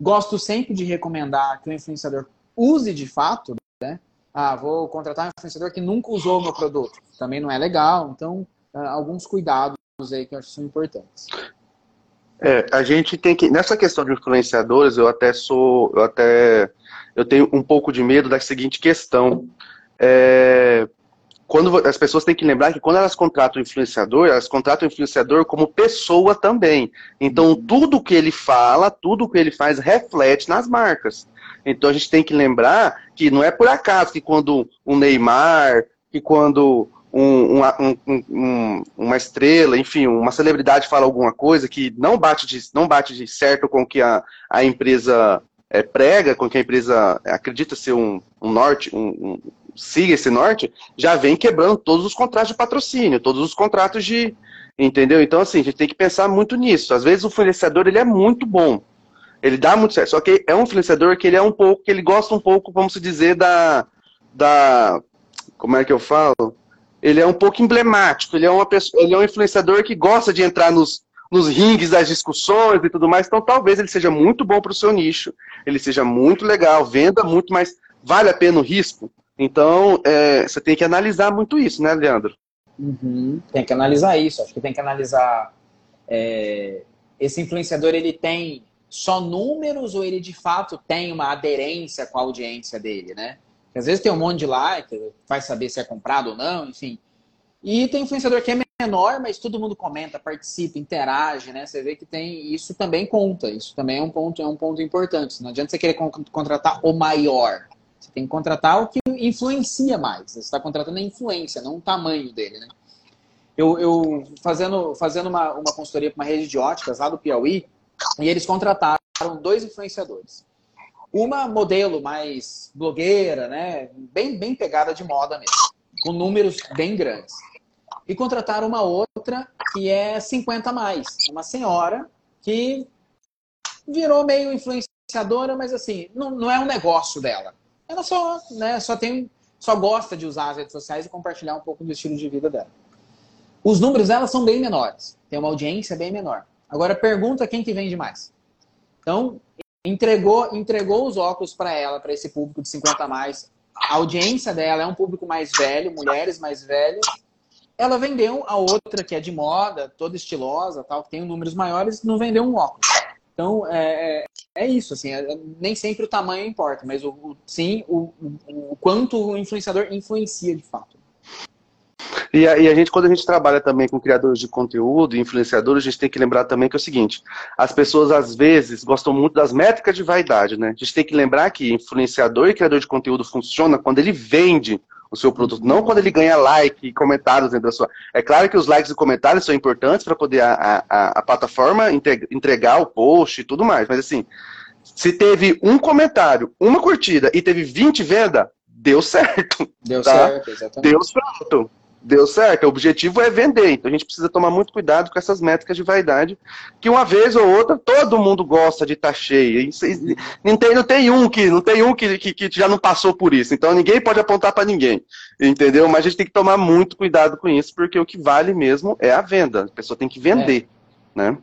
Gosto sempre de recomendar que o influenciador use de fato né? Ah, vou contratar um influenciador que nunca usou o meu produto. Também não é legal. Então, ah, alguns cuidados aí que eu acho que são importantes. É, a gente tem que nessa questão de influenciadores, eu até sou, eu até eu tenho um pouco de medo da seguinte questão. É, quando as pessoas têm que lembrar que quando elas contratam o influenciador, elas contratam o influenciador como pessoa também. Então, uhum. tudo que ele fala, tudo que ele faz reflete nas marcas. Então, a gente tem que lembrar que não é por acaso que quando o Neymar, que quando um, um, um, uma estrela, enfim, uma celebridade fala alguma coisa que não bate de, não bate de certo com o que a, a empresa é, prega, com o que a empresa acredita ser um, norte, um, siga esse norte, já vem quebrando todos os contratos de patrocínio, todos os contratos de. Entendeu? Então, assim, a gente tem que pensar muito nisso. Às vezes o influenciador ele é muito bom. Ele dá muito certo. Só que é um influenciador que ele é um pouco, que ele gosta um pouco, vamos dizer, da. da como é que eu falo? Ele é um pouco emblemático, ele é, uma pessoa, ele é um influenciador que gosta de entrar nos, nos ringues das discussões e tudo mais, então talvez ele seja muito bom para o seu nicho, ele seja muito legal, venda muito, mas vale a pena o risco? Então, é, você tem que analisar muito isso, né, Leandro? Uhum, tem que analisar isso. Acho que tem que analisar. É, esse influenciador ele tem só números ou ele de fato tem uma aderência com a audiência dele, né? Porque às vezes tem um monte de like, vai saber se é comprado ou não, enfim. E tem influenciador que é menor, mas todo mundo comenta, participa, interage, né? Você vê que tem isso também conta. Isso também é um ponto, é um ponto importante. Não adianta você querer contratar o maior. Você tem que contratar o que influencia mais. Você está contratando a influência, não o tamanho dele, né? Eu, eu fazendo, fazendo uma, uma consultoria para uma rede de óticas lá do Piauí, e eles contrataram dois influenciadores. Uma modelo mais blogueira, né? Bem, bem pegada de moda mesmo, com números bem grandes. E contrataram uma outra que é 50 a mais. Uma senhora que virou meio influenciadora, mas assim, não, não é um negócio dela ela só, né, só tem, só gosta de usar as redes sociais e compartilhar um pouco do estilo de vida dela. Os números dela são bem menores, tem uma audiência bem menor. Agora pergunta quem que vende mais. Então, entregou, entregou os óculos para ela, para esse público de 50 a mais. A audiência dela é um público mais velho, mulheres mais velhas. Ela vendeu a outra que é de moda, toda estilosa, tal, que tem números maiores, não vendeu um óculos. Então, é, é, é isso, assim, é, nem sempre o tamanho importa, mas o, o sim o, o, o, quanto o influenciador influencia de fato. E a, e a, gente, quando a gente trabalha também com criadores de conteúdo, influenciadores, a gente tem que lembrar também que é o seguinte: as pessoas às vezes gostam muito das métricas de vaidade, né? A gente tem que lembrar que influenciador e criador de conteúdo funciona quando ele vende o seu produto, não quando ele ganha like e comentários dentro da sua. É claro que os likes e comentários são importantes para poder a, a, a, plataforma entregar o post e tudo mais, mas assim, se teve um comentário, uma curtida e teve 20 vendas, deu certo. Deu tá? certo, exatamente. Deu certo deu certo. O objetivo é vender. Então a gente precisa tomar muito cuidado com essas métricas de vaidade, que uma vez ou outra todo mundo gosta de estar tá cheio. Não tem, não tem um que não tem um que, que, que já não passou por isso. Então ninguém pode apontar para ninguém. Entendeu? Mas a gente tem que tomar muito cuidado com isso, porque o que vale mesmo é a venda. A pessoa tem que vender. É. Né?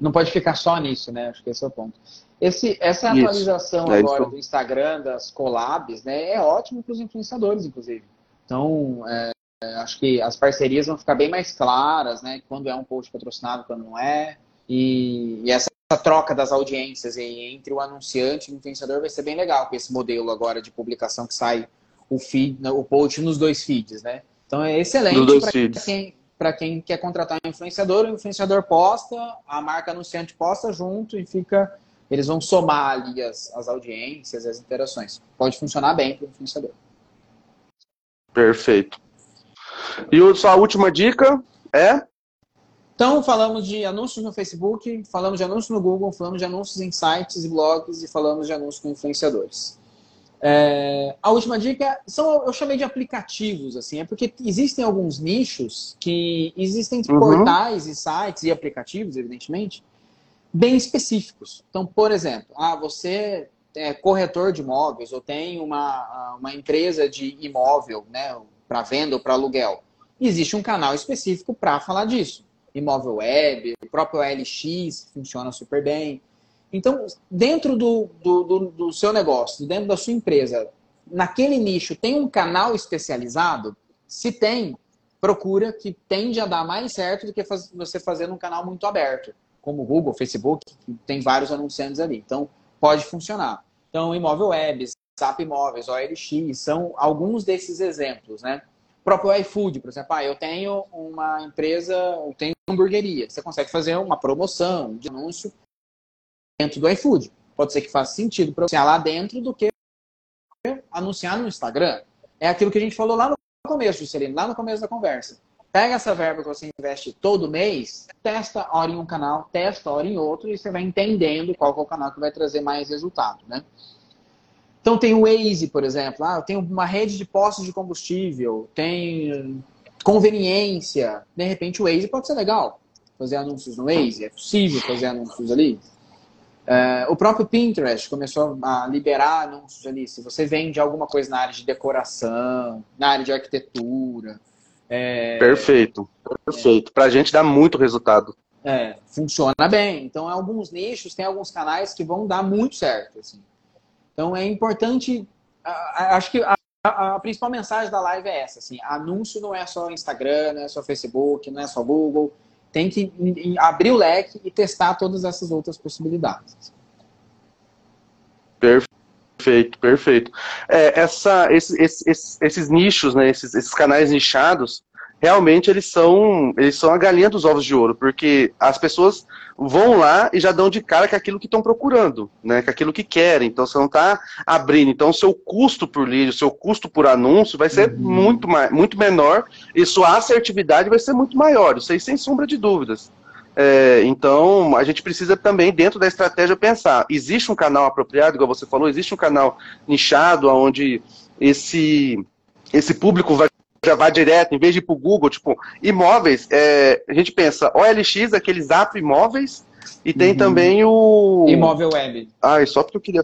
Não pode ficar só nisso, né? Acho que esse é o ponto. Esse, essa atualização é agora do Instagram, das collabs, né, é ótimo para os influenciadores, inclusive. Então, é, é, acho que as parcerias vão ficar bem mais claras, né? Quando é um post patrocinado, quando não é. E, e essa, essa, troca das audiências entre o anunciante e o influenciador vai ser bem legal com esse modelo agora de publicação que sai o feed, o post nos dois feeds, né? Então é excelente para quem, quem quer contratar um influenciador, o influenciador posta, a marca anunciante posta junto e fica. Eles vão somar ali as, as audiências, as interações. Pode funcionar bem para o influenciador. Perfeito. E sua última dica é? Então, falamos de anúncios no Facebook, falamos de anúncios no Google, falamos de anúncios em sites e blogs e falamos de anúncios com influenciadores. É, a última dica são, eu chamei de aplicativos, assim, é porque existem alguns nichos que existem uhum. portais e sites e aplicativos, evidentemente, bem específicos. Então, por exemplo, ah, você é corretor de imóveis ou tem uma, uma empresa de imóvel, né, para venda ou para aluguel. Existe um canal específico para falar disso. Imóvel web, o próprio OLX funciona super bem. Então, dentro do, do, do, do seu negócio, dentro da sua empresa, naquele nicho tem um canal especializado? Se tem, procura que tende a dar mais certo do que você fazer num canal muito aberto, como Google, Facebook, que tem vários anunciantes ali. Então, pode funcionar. Então, imóvel web, SAP Imóveis, OLX, são alguns desses exemplos, né? próprio iFood, por exemplo, ah, eu tenho uma empresa, eu tenho uma hamburgueria. Você consegue fazer uma promoção de anúncio dentro do iFood. Pode ser que faça sentido para você lá dentro do que anunciar no Instagram. É aquilo que a gente falou lá no começo, Juscelino, lá no começo da conversa. Pega essa verba que você investe todo mês, testa hora em um canal, testa hora em outro e você vai entendendo qual é o canal que vai trazer mais resultado, né? Então tem o Waze, por exemplo. Ah, tenho uma rede de postos de combustível, tem conveniência. De repente o Waze pode ser legal. Fazer anúncios no Waze, é possível fazer anúncios ali. É, o próprio Pinterest começou a liberar anúncios ali. Se você vende alguma coisa na área de decoração, na área de arquitetura. É, perfeito, perfeito. É, Para a gente dá muito resultado. É, funciona bem. Então, em alguns nichos, tem alguns canais que vão dar muito certo. Assim. Então, é importante. Acho que a, a, principal mensagem da live é essa: assim, anúncio não é só Instagram, não é só Facebook, não é só Google tem que abrir o leque e testar todas essas outras possibilidades. Perfeito, perfeito. É, essa, esses, esses, esses, nichos, né, esses, esses canais nichados, realmente eles são, eles são a galinha dos ovos de ouro, porque as pessoas vão lá e já dão de cara com aquilo que estão procurando, né, com aquilo que querem. Então você não está abrindo. Então o seu custo por lead, o seu custo por anúncio vai ser uhum. muito, muito menor e sua assertividade vai ser muito maior. Isso aí sem sombra de dúvidas. É, então, a gente precisa também, dentro da estratégia, pensar: existe um canal apropriado, igual você falou, existe um canal nichado onde esse, esse público vai já vai direto, em vez de ir para o Google, tipo, imóveis, é, a gente pensa, OLX, aqueles app imóveis, e tem uhum. também o... Imóvel Web. Ah, só porque eu queria...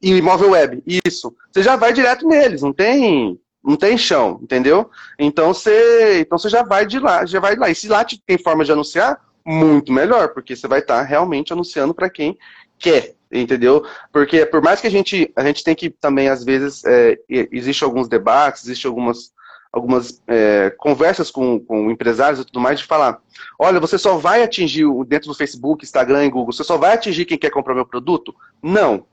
Imóvel Web, isso. Você já vai direto neles, não tem não tem chão, entendeu? Então você, então você já vai de lá, já vai de lá. E se lá tem forma de anunciar, muito melhor, porque você vai estar realmente anunciando para quem quer, entendeu? Porque por mais que a gente, a gente tem que também às vezes é, existe alguns debates, existe algumas algumas é, conversas com, com empresários e tudo mais, de falar: olha, você só vai atingir dentro do Facebook, Instagram e Google, você só vai atingir quem quer comprar meu produto? Não.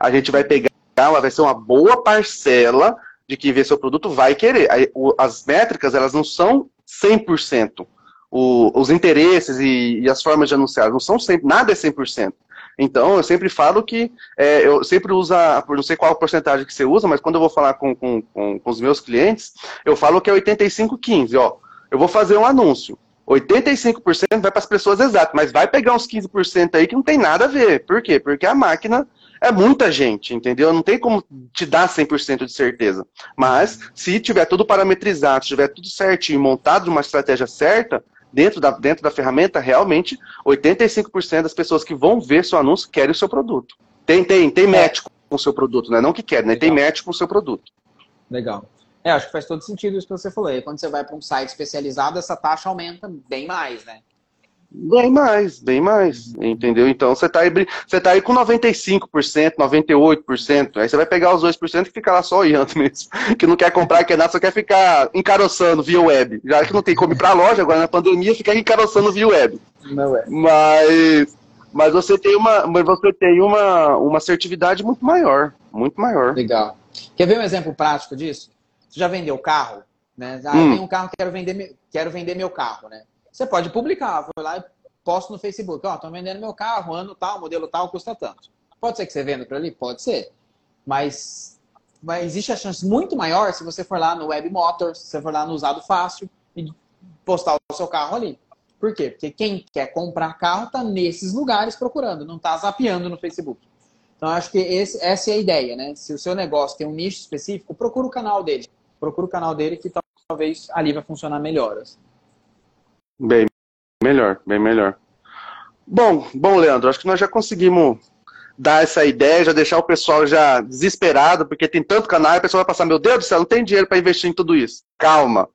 A gente vai pegar, vai ser uma boa parcela de quem vê seu produto vai querer. As métricas, elas não são 100%. O, os interesses e, e, as formas de anunciar não são sempre, nada é 100%. Então, eu sempre falo que, é, eu sempre uso, a, não sei qual porcentagem que você usa, mas quando eu vou falar com, com, com, com os meus clientes, eu falo que é 85-15, ó. Eu vou fazer um anúncio. 85% vai para as pessoas exatas, mas vai pegar uns 15% aí que não tem nada a ver. Por quê? Porque a máquina é muita gente, entendeu? Não tem como te dar 100% de certeza. Mas, se tiver tudo parametrizado, se tiver tudo certinho, montado uma estratégia certa, dentro da, dentro da ferramenta, realmente, 85% das pessoas que vão ver seu anúncio querem o seu produto. Tem, tem, tem é. match com o seu produto, né? Não que quer, né? Legal. Tem match com o seu produto. Legal. É, acho que faz todo sentido isso que você falou. E quando você vai para um site especializado, essa taxa aumenta bem mais, né? Bem mais, bem mais, entendeu? Então você está aí, você tá aí com 95%, 98%, aí você vai pegar os 2% e fica lá só olhando mesmo, que não quer comprar, quer nada, só quer ficar encaroçando via web. Já que não tem como ir para a loja, agora na pandemia fica encaroçando via web. Não é. Mas, mas você tem uma, mas você tem uma, uma assertividade muito maior, muito maior. Legal. Quer ver um exemplo prático disso? Você já vendeu carro? Né? Ah, hum. tenho um carro, quero vender, quero vender meu carro, né? Você pode publicar, vou lá e posto no Facebook, ó, oh, vendendo meu carro, ano tal, modelo tal, custa tanto. Pode ser que você venda para ali? Pode ser. Mas, mas existe a chance muito maior se você for lá no Web Motors, se você for lá no Usado Fácil e postar o seu carro ali. Por quê? Porque quem quer comprar carro está nesses lugares procurando, não está zapeando no Facebook. Então, acho que esse, essa é a ideia, né? Se o seu negócio tem um nicho específico, procura o canal dele. Procura o canal dele que talvez ali vai funcionar melhor. Assim. Bem melhor, bem melhor. Bom, bom, Leandro, acho que nós já conseguimos dar essa ideia, já deixar o pessoal já desesperado, porque tem tanto canal, a pessoa vai passar, meu Deus do céu, não tem dinheiro para investir em tudo isso. Calma.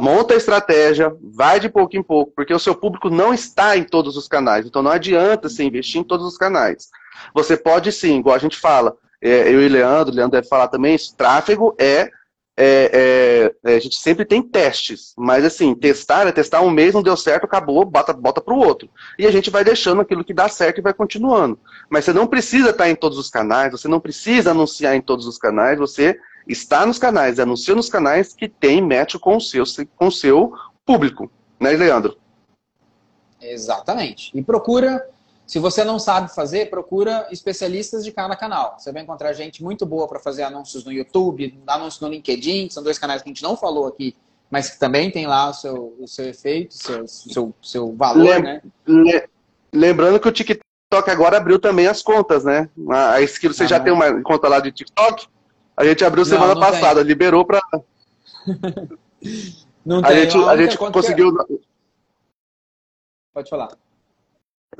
Monta a estratégia, vai de pouco em pouco, porque o seu público não está em todos os canais, então não adianta você investir em todos os canais. Você pode sim, igual a gente fala, é, eu e Leandro, Leandro deve falar também, isso, tráfego é é, é, a gente sempre tem testes, mas assim, testar é testar um mês, não deu certo, acabou, bota, bota para o outro. E a gente vai deixando aquilo que dá certo e vai continuando. Mas você não precisa estar em todos os canais, você não precisa anunciar em todos os canais, você está nos canais, anuncia nos canais que tem match com o seu, com o seu público, né, Leandro? Exatamente. E procura, se você não sabe fazer, procura especialistas de cada canal. Você vai encontrar gente muito boa para fazer anúncios no YouTube, anúncios no LinkedIn, são dois canais que a gente não falou aqui, mas que também tem lá o seu, o seu efeito, o seu, seu, seu valor, Lem né? Lembrando que o TikTok agora abriu também as contas, né? A Esquilo, você ah, já tem uma conta lá de TikTok? A gente abriu semana não, não passada, tem. liberou para. não a tem. Gente, a, gente conseguiu. Pode falar.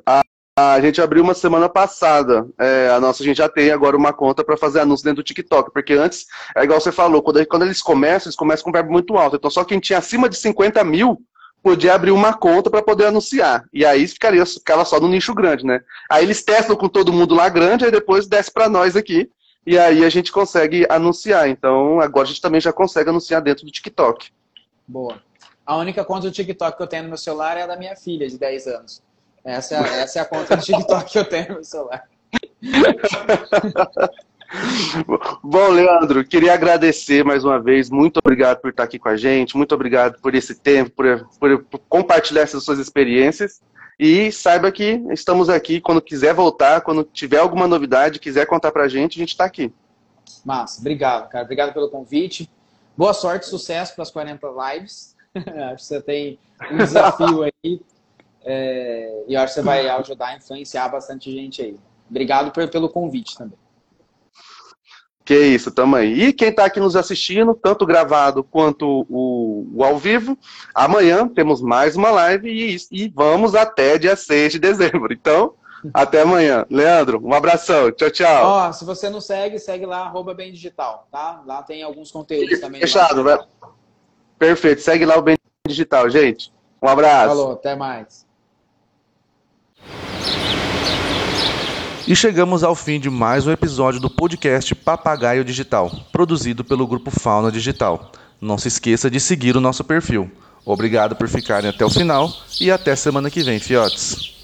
A, a gente abriu uma semana passada. É, a nossa, a gente já tem agora uma conta para fazer anúncio dentro do TikTok, porque antes, é igual você falou, quando, quando eles começam, eles começam com um verbo muito alto. Então, só quem tinha acima de 50 mil podia abrir uma conta para poder anunciar. E aí ficaria, ficava só no nicho grande, né? Aí eles testam com todo mundo lá grande, aí depois desce para nós aqui. E aí a gente consegue anunciar. Então, agora a gente também já consegue anunciar dentro do TikTok. Boa. A única conta do TikTok que eu tenho no meu celular é a da minha filha, de 10 anos. Essa, é, essa é a conta do TikTok que eu tenho no celular. Bom, Leandro, queria agradecer mais uma vez. Muito obrigado por estar aqui com a gente. Muito obrigado por esse tempo, por, por, por compartilhar essas suas experiências. E saiba que estamos aqui quando quiser voltar, quando tiver alguma novidade, quiser contar pra gente, a gente está aqui. Massa, obrigado, cara. Obrigado pelo convite. Boa sorte, sucesso para as 40 lives. acho que você tem um desafio aí. É, e acho que você vai ajudar a influenciar bastante gente aí. Obrigado por, pelo convite também. Que isso, tamo aí. E quem está aqui nos assistindo, tanto gravado quanto o, o, ao vivo, amanhã temos mais uma live e, e vamos até dia 6 de dezembro. Então, até amanhã. Leandro, um abração. Tchau, tchau. Ó, se você não segue, segue lá, arroba bem digital, tá? Lá tem alguns conteúdos também. Fechado, velho. Perfeito. Segue lá o Bem Digital, gente. Um abraço. Falou, até mais. E chegamos ao fim de mais um episódio do podcast Papagaio Digital, produzido pelo grupo Fauna Digital. Não se esqueça de seguir o nosso perfil. Obrigado por ficarem até o final e até semana que vem, fiotes.